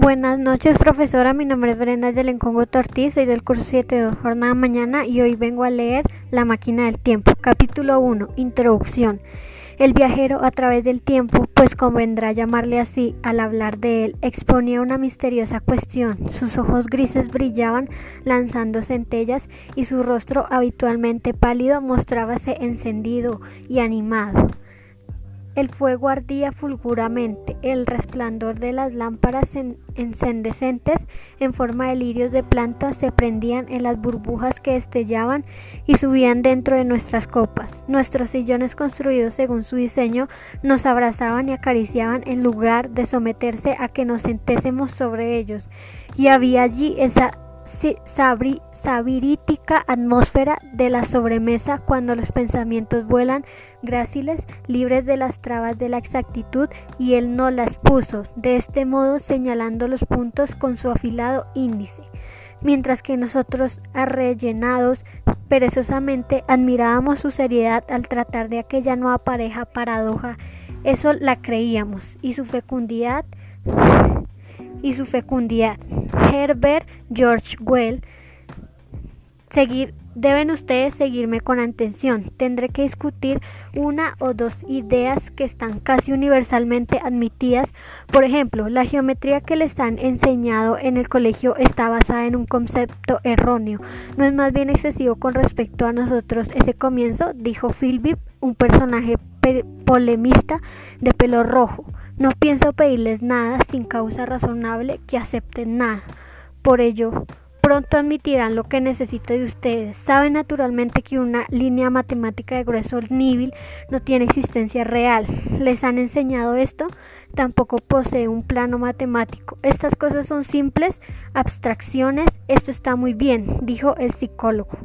Buenas noches, profesora. Mi nombre es Brenda del Encongo Ortiz, soy del curso 7 jornada mañana y hoy vengo a leer La máquina del tiempo. Capítulo 1. Introducción. El viajero a través del tiempo, pues convendrá llamarle así al hablar de él, exponía una misteriosa cuestión. Sus ojos grises brillaban lanzando centellas y su rostro habitualmente pálido mostrábase encendido y animado. El fuego ardía fulguramente, el resplandor de las lámparas encendecentes en forma de lirios de plantas se prendían en las burbujas que estellaban y subían dentro de nuestras copas. Nuestros sillones construidos según su diseño nos abrazaban y acariciaban en lugar de someterse a que nos sentésemos sobre ellos. Y había allí esa sabirítica atmósfera de la sobremesa cuando los pensamientos vuelan gráciles, libres de las trabas de la exactitud, y él no las puso, de este modo señalando los puntos con su afilado índice, mientras que nosotros, arrellenados perezosamente, admirábamos su seriedad al tratar de aquella nueva pareja paradoja, eso la creíamos, y su fecundidad y su fecundidad. Herbert George Well. Seguir, deben ustedes seguirme con atención. Tendré que discutir una o dos ideas que están casi universalmente admitidas. Por ejemplo, la geometría que les han enseñado en el colegio está basada en un concepto erróneo. No es más bien excesivo con respecto a nosotros ese comienzo, dijo Philbip, un personaje polemista de pelo rojo. No pienso pedirles nada sin causa razonable que acepten nada. Por ello, pronto admitirán lo que necesito de ustedes. Saben naturalmente que una línea matemática de grueso nível no tiene existencia real. ¿Les han enseñado esto? Tampoco posee un plano matemático. Estas cosas son simples abstracciones. Esto está muy bien, dijo el psicólogo.